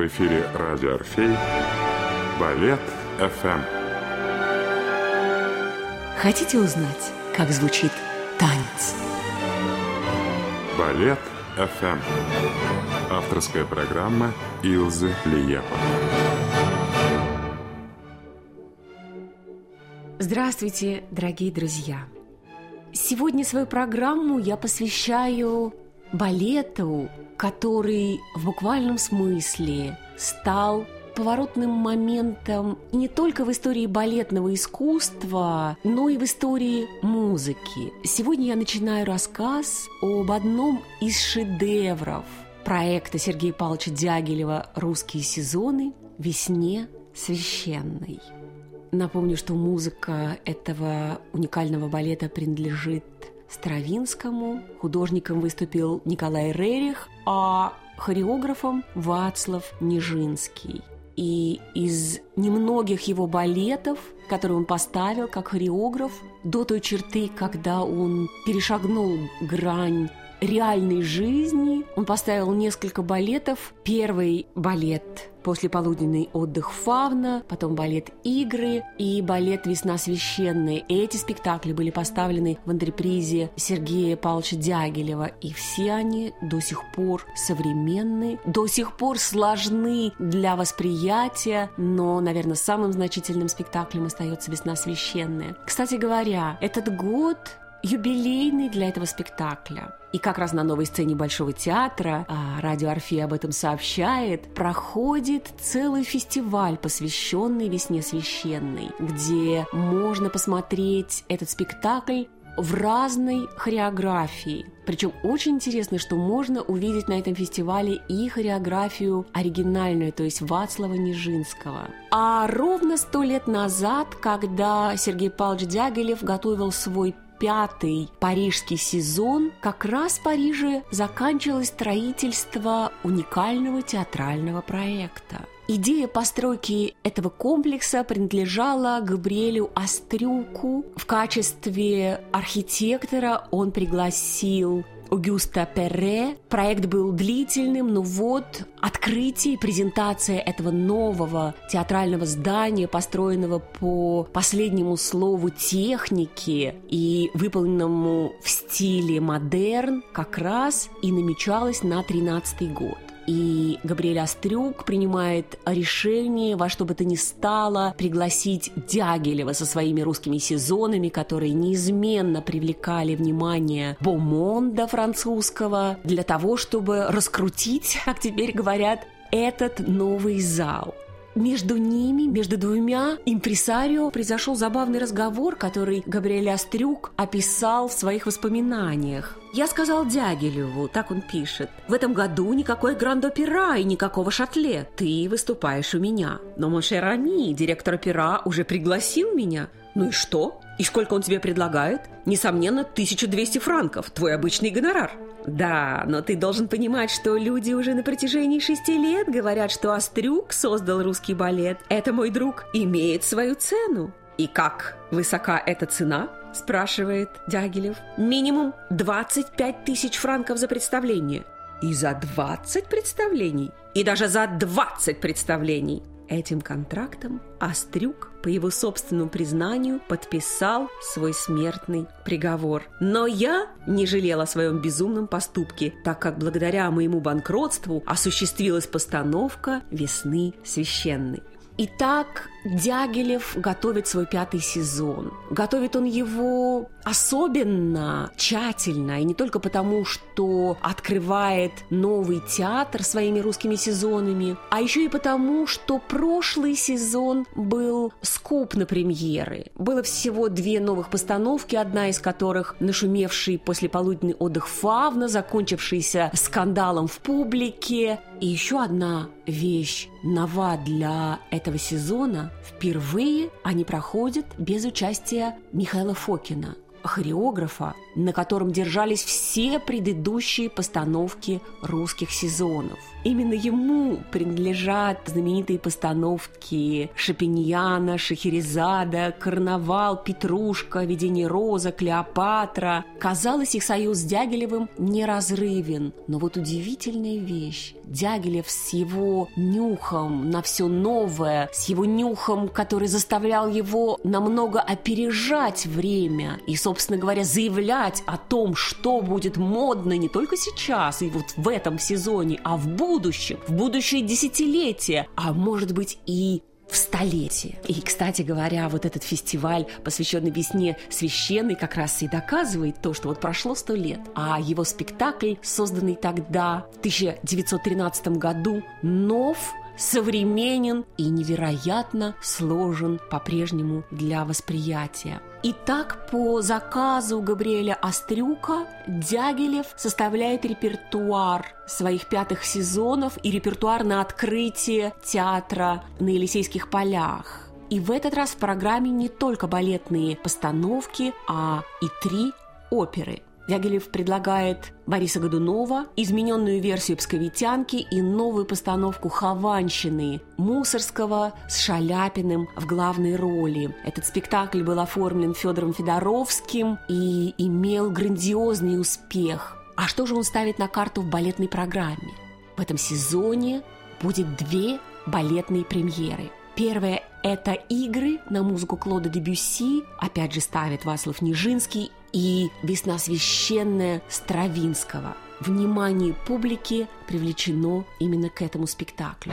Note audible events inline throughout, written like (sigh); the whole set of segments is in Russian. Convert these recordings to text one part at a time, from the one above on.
В эфире радио «Орфей» Балет ФМ. Хотите узнать, как звучит танец? Балет ФМ. Авторская программа Илзы Лиепа. Здравствуйте, дорогие друзья! Сегодня свою программу я посвящаю балету, который в буквальном смысле стал поворотным моментом не только в истории балетного искусства, но и в истории музыки. Сегодня я начинаю рассказ об одном из шедевров проекта Сергея Павловича Дягилева «Русские сезоны. Весне священной». Напомню, что музыка этого уникального балета принадлежит Стравинскому, художником выступил Николай Рерих, а хореографом Вацлав Нижинский. И из немногих его балетов, которые он поставил как хореограф, до той черты, когда он перешагнул грань реальной жизни. Он поставил несколько балетов. Первый балет После полуденный отдых Фавна, потом балет «Игры» и балет «Весна священная». Эти спектакли были поставлены в антрепризе Сергея Павловича Дягилева, и все они до сих пор современны, до сих пор сложны для восприятия, но, наверное, самым значительным спектаклем остается «Весна священная». Кстати говоря, этот год юбилейный для этого спектакля. И как раз на новой сцене Большого театра, а радио Орфея об этом сообщает, проходит целый фестиваль, посвященный Весне Священной, где можно посмотреть этот спектакль в разной хореографии. Причем очень интересно, что можно увидеть на этом фестивале и хореографию оригинальную, то есть Вацлава Нижинского. А ровно сто лет назад, когда Сергей Павлович Дягилев готовил свой пятый парижский сезон как раз в Париже заканчивалось строительство уникального театрального проекта. Идея постройки этого комплекса принадлежала Габриэлю Острюку. В качестве архитектора он пригласил Огюста Перре. Проект был длительным, но вот открытие и презентация этого нового театрального здания, построенного по последнему слову техники и выполненному в стиле модерн, как раз и намечалось на 13 год. И Габриэль Астрюк принимает решение во что бы то ни стало пригласить Дягилева со своими русскими сезонами, которые неизменно привлекали внимание Бомонда французского, для того, чтобы раскрутить, (laughs) как теперь говорят, этот новый зал. Между ними, между двумя импресарио произошел забавный разговор, который Габриэль Астрюк описал в своих воспоминаниях. Я сказал Дягилеву, так он пишет, в этом году никакой гранд-опера и никакого шатле. Ты выступаешь у меня. Но mon cher ami, директор опера, уже пригласил меня. Ну и что? И сколько он тебе предлагает? Несомненно, 1200 франков, твой обычный гонорар. Да, но ты должен понимать, что люди уже на протяжении шести лет говорят, что Острюк создал русский балет. Это, мой друг, имеет свою цену. И как высока эта цена? Спрашивает Дягилев. Минимум 25 тысяч франков за представление. И за 20 представлений? И даже за 20 представлений. Этим контрактом Острюк, по его собственному признанию, подписал свой смертный приговор. Но я не жалела о своем безумном поступке, так как благодаря моему банкротству осуществилась постановка «Весны священной». Итак, Дягилев готовит свой пятый сезон. Готовит он его особенно тщательно, и не только потому, что открывает новый театр своими русскими сезонами, а еще и потому, что прошлый сезон был скуп на премьеры. Было всего две новых постановки, одна из которых нашумевший послеполуденный отдых Фавна, закончившийся скандалом в публике, и еще одна вещь нова для этого сезона. Впервые они проходят без участия Михаила Фокина. Хореографа, на котором держались все предыдущие постановки русских сезонов. Именно ему принадлежат знаменитые постановки Шапиньяна, Шахерезада, Карнавал, Петрушка, Видение Роза, Клеопатра. Казалось, их союз с Дягилевым неразрывен. Но вот удивительная вещь. Дягилев с его нюхом на все новое, с его нюхом, который заставлял его намного опережать время и, собственно говоря, заявлять о том, что будет модно не только сейчас и вот в этом сезоне, а в будущем, в будущее десятилетие, а может быть и в столетие. И, кстати говоря, вот этот фестиваль, посвященный весне священной, как раз и доказывает то, что вот прошло сто лет, а его спектакль, созданный тогда, в 1913 году, нов современен и невероятно сложен по-прежнему для восприятия. Итак, по заказу Габриэля Острюка Дягилев составляет репертуар своих пятых сезонов и репертуар на открытие театра на Елисейских полях. И в этот раз в программе не только балетные постановки, а и три оперы – Дягилев предлагает Бориса Годунова, измененную версию «Псковитянки» и новую постановку «Хованщины» Мусорского с Шаляпиным в главной роли. Этот спектакль был оформлен Федором Федоровским и имел грандиозный успех. А что же он ставит на карту в балетной программе? В этом сезоне будет две балетные премьеры. Первая – это игры на музыку Клода Дебюсси, опять же ставит Васлов Нижинский, и «Весна священная» Стравинского. Внимание публики привлечено именно к этому спектаклю.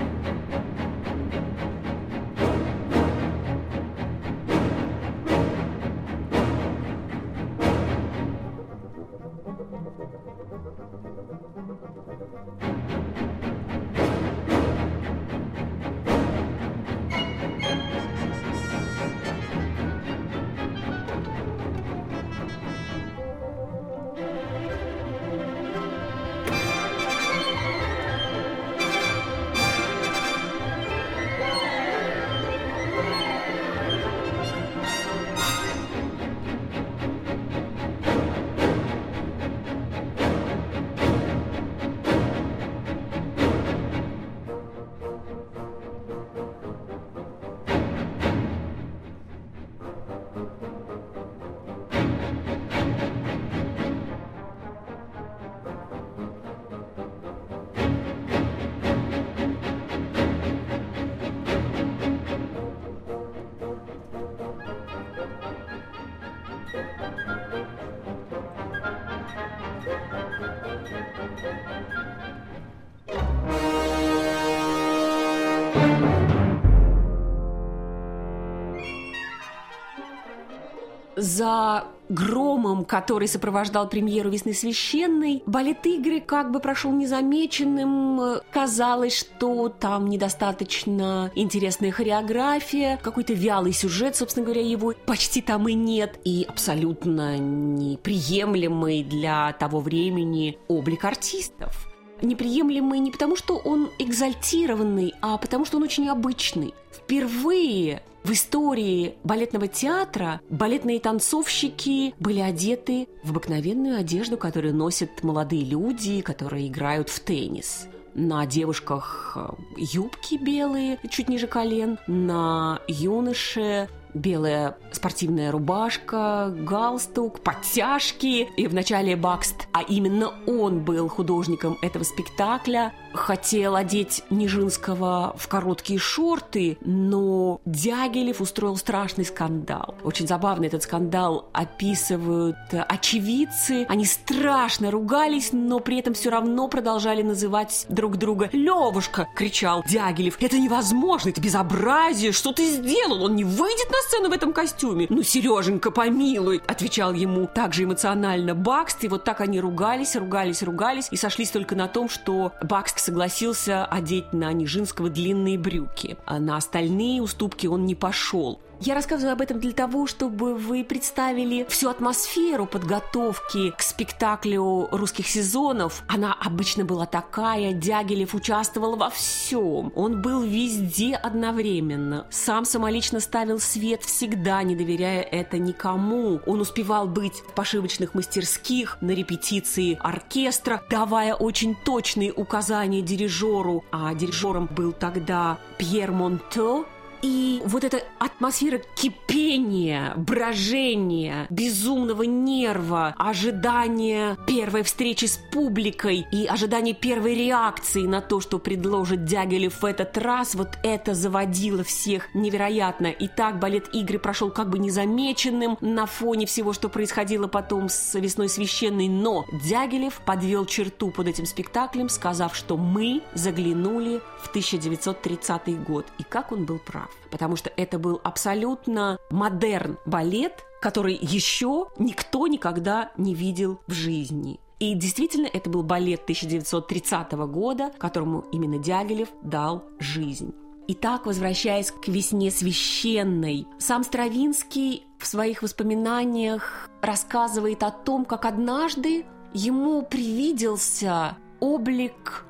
За громом, который сопровождал премьеру «Весны священной», балет игры как бы прошел незамеченным. Казалось, что там недостаточно интересная хореография, какой-то вялый сюжет, собственно говоря, его почти там и нет, и абсолютно неприемлемый для того времени облик артистов неприемлемый не потому, что он экзальтированный, а потому, что он очень обычный. Впервые в истории балетного театра балетные танцовщики были одеты в обыкновенную одежду, которую носят молодые люди, которые играют в теннис на девушках э, юбки белые, чуть ниже колен, на юноше белая спортивная рубашка, галстук, подтяжки. И вначале Бакст, а именно он был художником этого спектакля, хотел одеть Нижинского в короткие шорты, но Дягилев устроил страшный скандал. Очень забавно этот скандал описывают очевидцы. Они страшно ругались, но при этом все равно продолжали называть друг друга «Левушка!» – кричал Дягилев. «Это невозможно! Это безобразие! Что ты сделал? Он не выйдет на сцену в этом костюме!» «Ну, Сереженька, помилуй!» – отвечал ему также эмоционально Бакст. И вот так они ругались, ругались, ругались и сошлись только на том, что Бакст согласился одеть на Нижинского длинные брюки, а на остальные уступки он не пошел. Я рассказываю об этом для того, чтобы вы представили всю атмосферу подготовки к спектаклю русских сезонов. Она обычно была такая, Дягилев участвовал во всем. Он был везде одновременно. Сам самолично ставил свет всегда, не доверяя это никому. Он успевал быть в пошивочных мастерских, на репетиции оркестра, давая очень точные указания дирижеру. А дирижером был тогда Пьер Монто, и вот эта атмосфера кипения, брожения, безумного нерва, ожидания первой встречи с публикой и ожидания первой реакции на то, что предложит Дягилев в этот раз, вот это заводило всех невероятно. И так балет «Игры» прошел как бы незамеченным на фоне всего, что происходило потом с «Весной священной», но Дягилев подвел черту под этим спектаклем, сказав, что мы заглянули в 1930 год. И как он был прав потому что это был абсолютно модерн балет, который еще никто никогда не видел в жизни. И действительно, это был балет 1930 года, которому именно Дягилев дал жизнь. Итак, возвращаясь к весне священной, сам Стравинский в своих воспоминаниях рассказывает о том, как однажды ему привиделся облик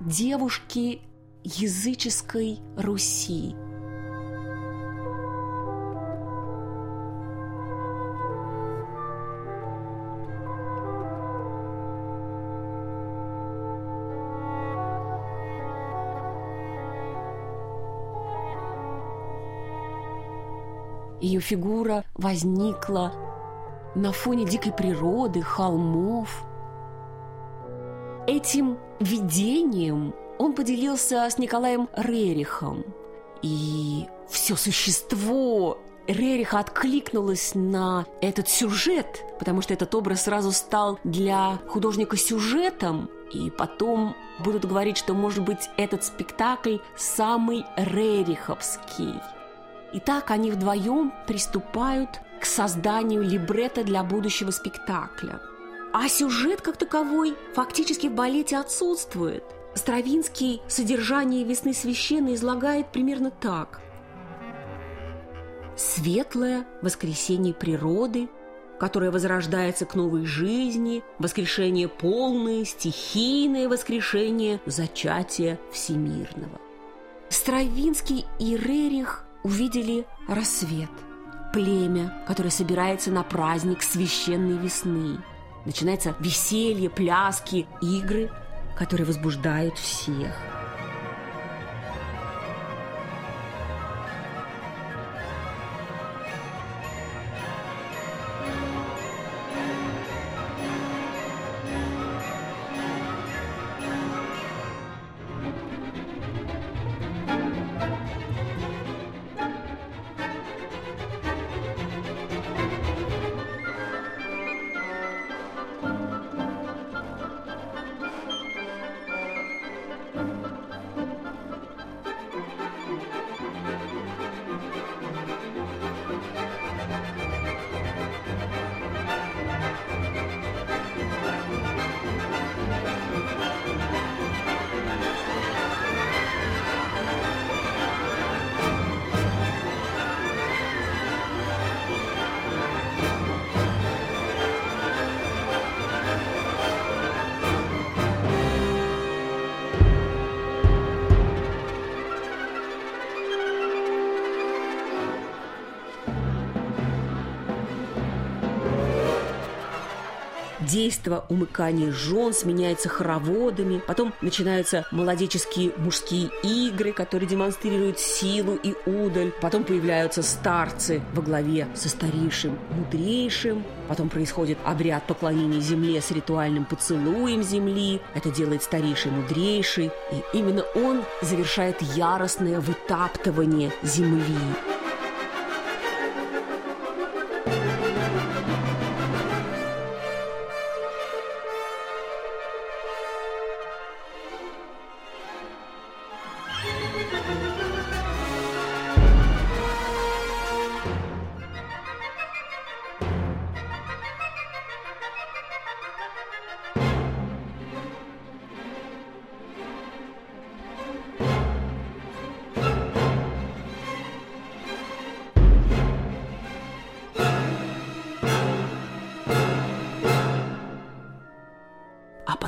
девушки языческой Руси – Ее фигура возникла на фоне дикой природы, холмов. Этим видением он поделился с Николаем Рерихом. И все существо Рериха откликнулось на этот сюжет, потому что этот образ сразу стал для художника сюжетом, и потом будут говорить, что, может быть, этот спектакль самый рериховский – и так они вдвоем приступают к созданию либретто для будущего спектакля. А сюжет как таковой фактически в балете отсутствует. Стравинский содержание «Весны священной» излагает примерно так. Светлое воскресенье природы, которое возрождается к новой жизни, воскрешение полное, стихийное воскрешение зачатия всемирного. Стравинский и Рерих увидели рассвет, племя, которое собирается на праздник священной весны. Начинается веселье, пляски, игры, которые возбуждают всех – действо умыкания жен сменяется хороводами, потом начинаются молодеческие мужские игры, которые демонстрируют силу и удаль, потом появляются старцы во главе со старейшим, мудрейшим, потом происходит обряд поклонения земле с ритуальным поцелуем земли, это делает старейший, мудрейший, и именно он завершает яростное вытаптывание земли.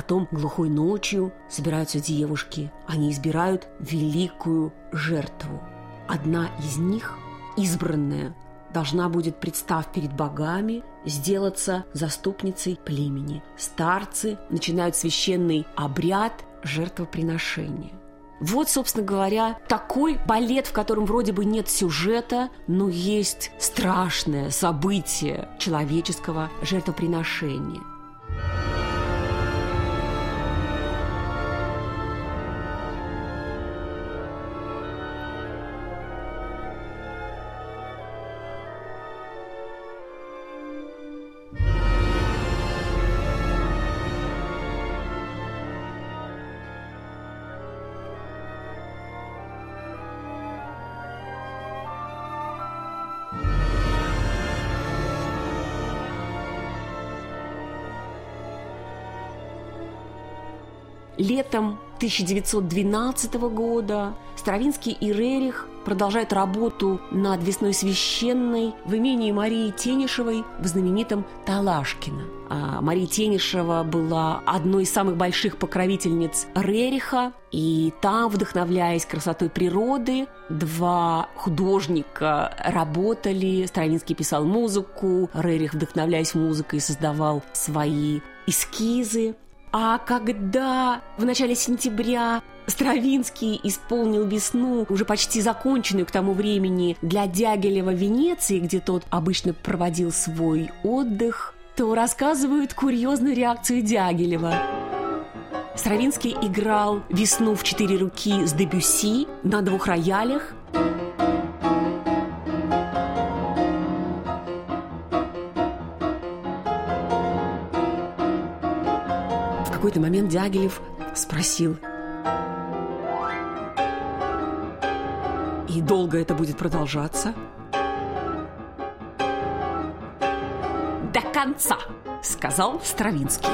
Потом глухой ночью собираются девушки. Они избирают великую жертву. Одна из них, избранная, должна будет, представ перед богами, сделаться заступницей племени. Старцы начинают священный обряд жертвоприношения. Вот, собственно говоря, такой балет, в котором вроде бы нет сюжета, но есть страшное событие человеческого жертвоприношения. Летом 1912 года Стравинский и Рерих продолжают работу над «Весной священной» в имении Марии Тенишевой в знаменитом Талашкино. А Мария Тенишева была одной из самых больших покровительниц Рериха, и там, вдохновляясь красотой природы, два художника работали. Стравинский писал музыку, Рерих, вдохновляясь музыкой, создавал свои эскизы. А когда в начале сентября Стравинский исполнил весну, уже почти законченную к тому времени, для Дягилева Венеции, где тот обычно проводил свой отдых, то рассказывают курьезную реакцию Дягилева. Стравинский играл «Весну в четыре руки» с Дебюси на двух роялях, какой-то момент Дягилев спросил. И долго это будет продолжаться? До конца, сказал Стравинский.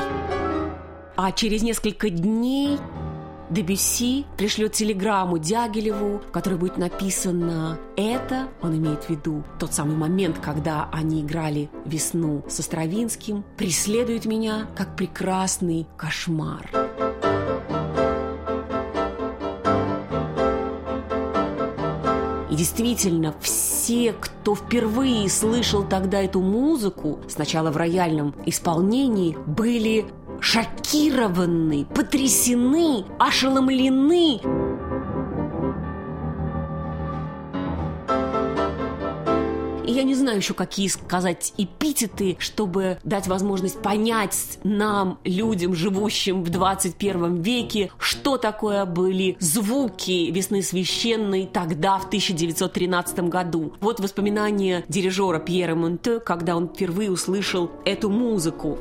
А через несколько дней Дебюсси пришлет телеграмму Дягилеву, в которой будет написано «Это», он имеет в виду тот самый момент, когда они играли «Весну» со Стравинским, преследует меня как прекрасный кошмар. И действительно, все, кто впервые слышал тогда эту музыку, сначала в рояльном исполнении, были шокированы, потрясены, ошеломлены. И я не знаю еще, какие сказать эпитеты, чтобы дать возможность понять нам, людям, живущим в 21 веке, что такое были звуки весны священной тогда, в 1913 году. Вот воспоминания дирижера Пьера Монте, когда он впервые услышал эту музыку.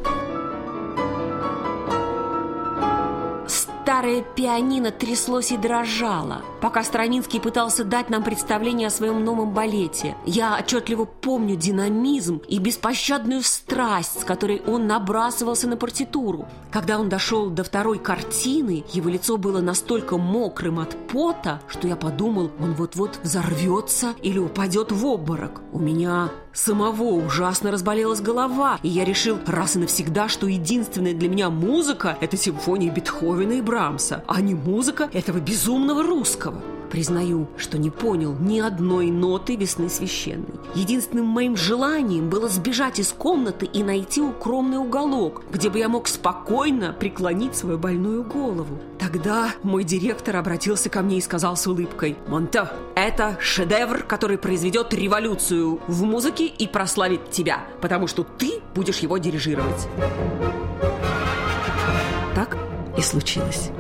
Старое пианино тряслось и дрожало, пока Странинский пытался дать нам представление о своем новом балете. Я отчетливо помню динамизм и беспощадную страсть, с которой он набрасывался на партитуру. Когда он дошел до второй картины, его лицо было настолько мокрым от пота, что я подумал, он вот-вот взорвется или упадет в обморок. У меня самого ужасно разболелась голова, и я решил раз и навсегда, что единственная для меня музыка – это симфония Бетховена и Брамса, а не музыка этого безумного русского. Признаю, что не понял ни одной ноты весны священной. Единственным моим желанием было сбежать из комнаты и найти укромный уголок, где бы я мог спокойно преклонить свою больную голову. Тогда мой директор обратился ко мне и сказал с улыбкой, «Монте, это шедевр, который произведет революцию в музыке и прославит тебя, потому что ты будешь его дирижировать». Так и случилось.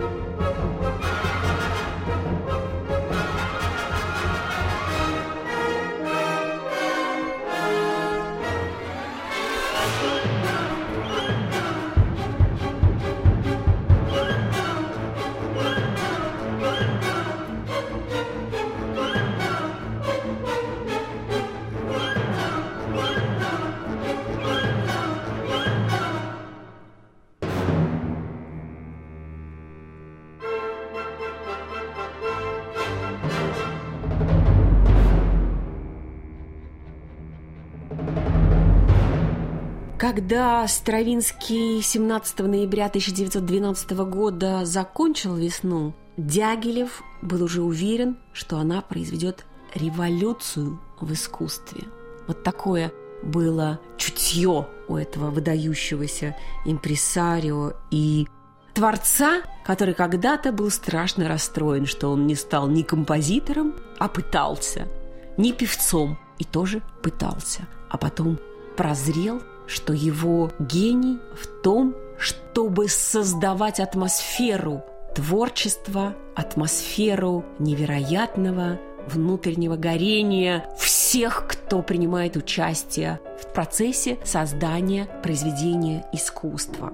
Когда Стравинский 17 ноября 1912 года закончил «Весну», Дягилев был уже уверен, что она произведет революцию в искусстве. Вот такое было чутье у этого выдающегося импресарио и творца, который когда-то был страшно расстроен, что он не стал ни композитором, а пытался, ни певцом, и тоже пытался, а потом прозрел, что его гений в том, чтобы создавать атмосферу творчества, атмосферу невероятного внутреннего горения всех, кто принимает участие в процессе создания произведения искусства.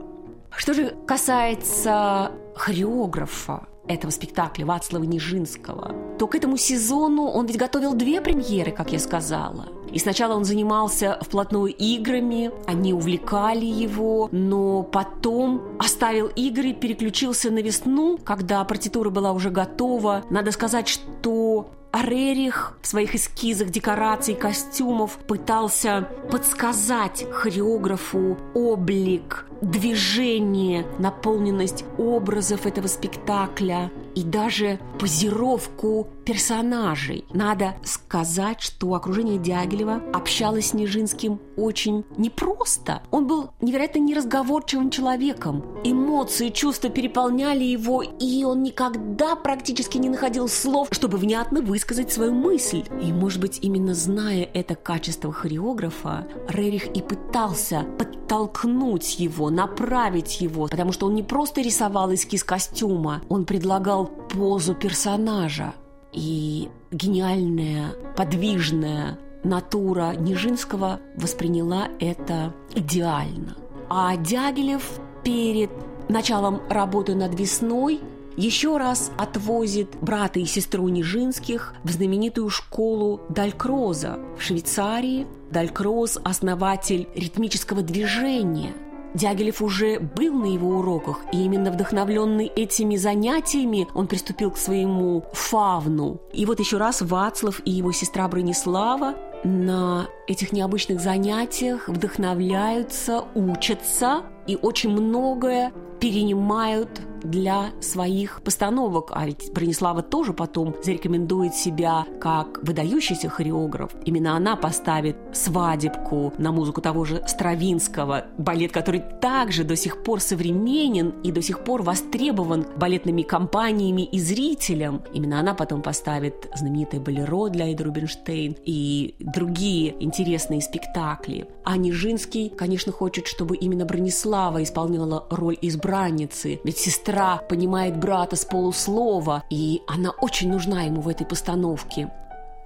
Что же касается хореографа этого спектакля Вацлава Нижинского, то к этому сезону он ведь готовил две премьеры, как я сказала. И сначала он занимался вплотную играми, они увлекали его, но потом оставил игры, переключился на весну, когда партитура была уже готова. Надо сказать, что а Рерих в своих эскизах декораций, костюмов пытался подсказать хореографу облик, движение, наполненность образов этого спектакля и даже позировку персонажей. Надо сказать, что окружение Дягилева общалось с Нижинским очень непросто. Он был невероятно неразговорчивым человеком. Эмоции, чувства переполняли его, и он никогда практически не находил слов, чтобы внятно высказать свою мысль. И, может быть, именно зная это качество хореографа, Рерих и пытался подтолкнуть его, направить его, потому что он не просто рисовал эскиз костюма, он предлагал позу персонажа, и гениальная, подвижная натура Нижинского восприняла это идеально. А Дягилев перед началом работы над «Весной» еще раз отвозит брата и сестру Нижинских в знаменитую школу Далькроза в Швейцарии. Далькроз – основатель ритмического движения – Дягилев уже был на его уроках, и именно вдохновленный этими занятиями он приступил к своему фавну. И вот еще раз Вацлав и его сестра Бронислава на этих необычных занятиях вдохновляются, учатся и очень многое перенимают для своих постановок. А ведь Бронислава тоже потом зарекомендует себя как выдающийся хореограф. Именно она поставит «Свадебку» на музыку того же Стравинского, балет, который также до сих пор современен и до сих пор востребован балетными компаниями и зрителям. Именно она потом поставит знаменитое «Болеро» для Эйда Рубинштейн и другие интересные спектакли. А Нижинский, конечно, хочет, чтобы именно Бронислава исполняла роль избранницы, ведь сестра понимает брата с полуслова, и она очень нужна ему в этой постановке.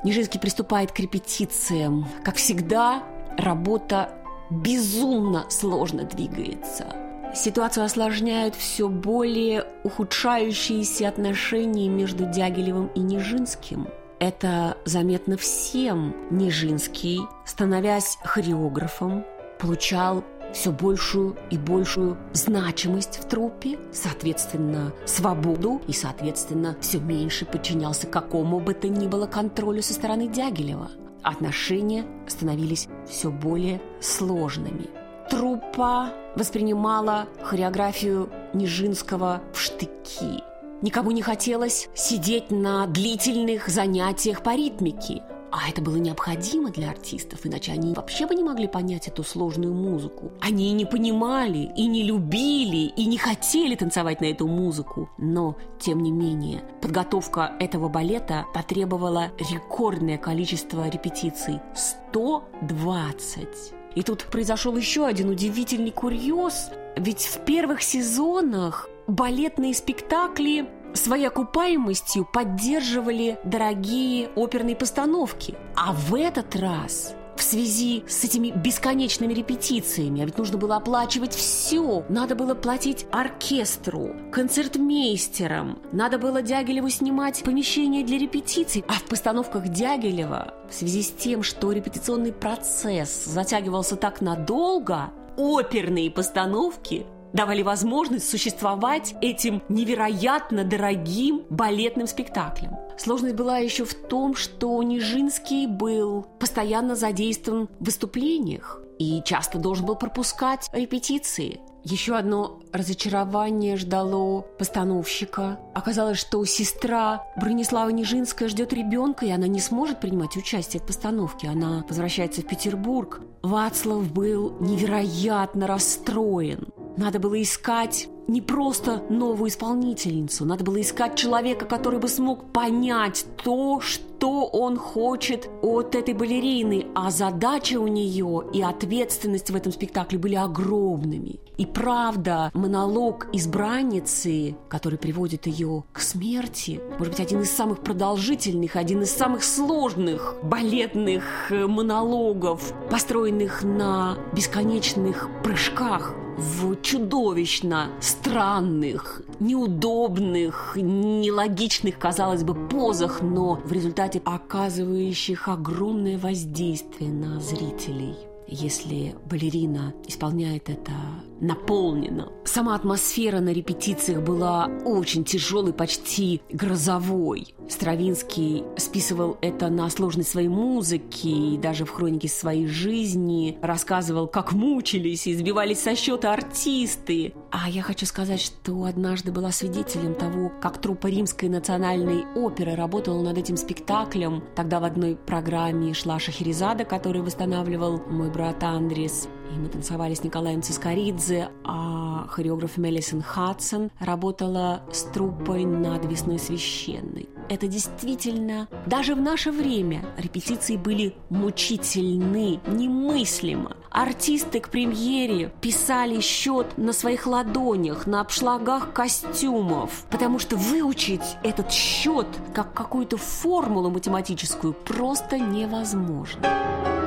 Нижинский приступает к репетициям. Как всегда, работа безумно сложно двигается. Ситуацию осложняют все более ухудшающиеся отношения между Дягилевым и Нижинским. Это заметно всем. Нижинский, становясь хореографом, получал все большую и большую значимость в трупе, соответственно, свободу и, соответственно, все меньше подчинялся какому бы то ни было контролю со стороны Дягилева. Отношения становились все более сложными. Труппа воспринимала хореографию Нижинского в штыки. Никому не хотелось сидеть на длительных занятиях по ритмике – а это было необходимо для артистов, иначе они вообще бы не могли понять эту сложную музыку. Они и не понимали, и не любили, и не хотели танцевать на эту музыку. Но, тем не менее, подготовка этого балета потребовала рекордное количество репетиций – 120. И тут произошел еще один удивительный курьез, ведь в первых сезонах балетные спектакли своей окупаемостью поддерживали дорогие оперные постановки. А в этот раз в связи с этими бесконечными репетициями, а ведь нужно было оплачивать все. Надо было платить оркестру, концертмейстерам, надо было Дягилеву снимать помещение для репетиций. А в постановках Дягилева, в связи с тем, что репетиционный процесс затягивался так надолго, оперные постановки давали возможность существовать этим невероятно дорогим балетным спектаклем. Сложность была еще в том, что Нижинский был постоянно задействован в выступлениях. и часто должен был пропускать репетиции. Еще одно разочарование ждало постановщика. Оказалось, что сестра Бронислава Нижинская ждет ребенка, и она не сможет принимать участие в постановке. Она возвращается в Петербург. Вацлав был невероятно расстроен. Надо было искать не просто новую исполнительницу, надо было искать человека, который бы смог понять то, что он хочет от этой балерины, а задача у нее и ответственность в этом спектакле были огромными. И правда, монолог избранницы, который приводит ее к смерти, может быть, один из самых продолжительных, один из самых сложных балетных э, монологов, построенных на бесконечных прыжках в чудовищно странных, неудобных, нелогичных, казалось бы, позах, но в результате оказывающих огромное воздействие на зрителей если балерина исполняет это наполнено. Сама атмосфера на репетициях была очень тяжелой, почти грозовой. Стравинский списывал это на сложность своей музыки и даже в хронике своей жизни рассказывал, как мучились и сбивались со счета артисты. А я хочу сказать, что однажды была свидетелем того, как труппа Римской национальной оперы работала над этим спектаклем. Тогда в одной программе шла Шахерезада, который восстанавливал мой брат Андрис. И мы танцевали с Николаем Цискоридзе, а хореограф Мелисон Хадсон работала с труппой над «Весной священной». Это действительно, даже в наше время репетиции были мучительны, немыслимо. Артисты к премьере писали счет на своих ладонях, на обшлагах костюмов, потому что выучить этот счет как какую-то формулу математическую просто невозможно.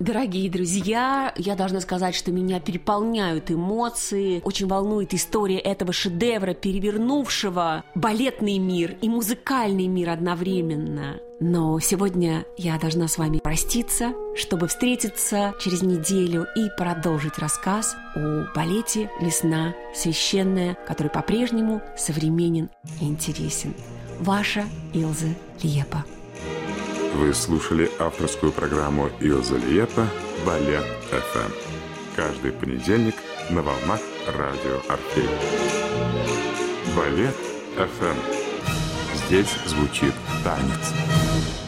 Дорогие друзья, я должна сказать, что меня переполняют эмоции. Очень волнует история этого шедевра, перевернувшего балетный мир и музыкальный мир одновременно. Но сегодня я должна с вами проститься, чтобы встретиться через неделю и продолжить рассказ о балете «Весна священная», который по-прежнему современен и интересен. Ваша Илза Лепа. Вы слушали авторскую программу Илза Лиепа «Балет ФМ». Каждый понедельник на волнах радио Орфей. Балет ФМ. Здесь звучит танец.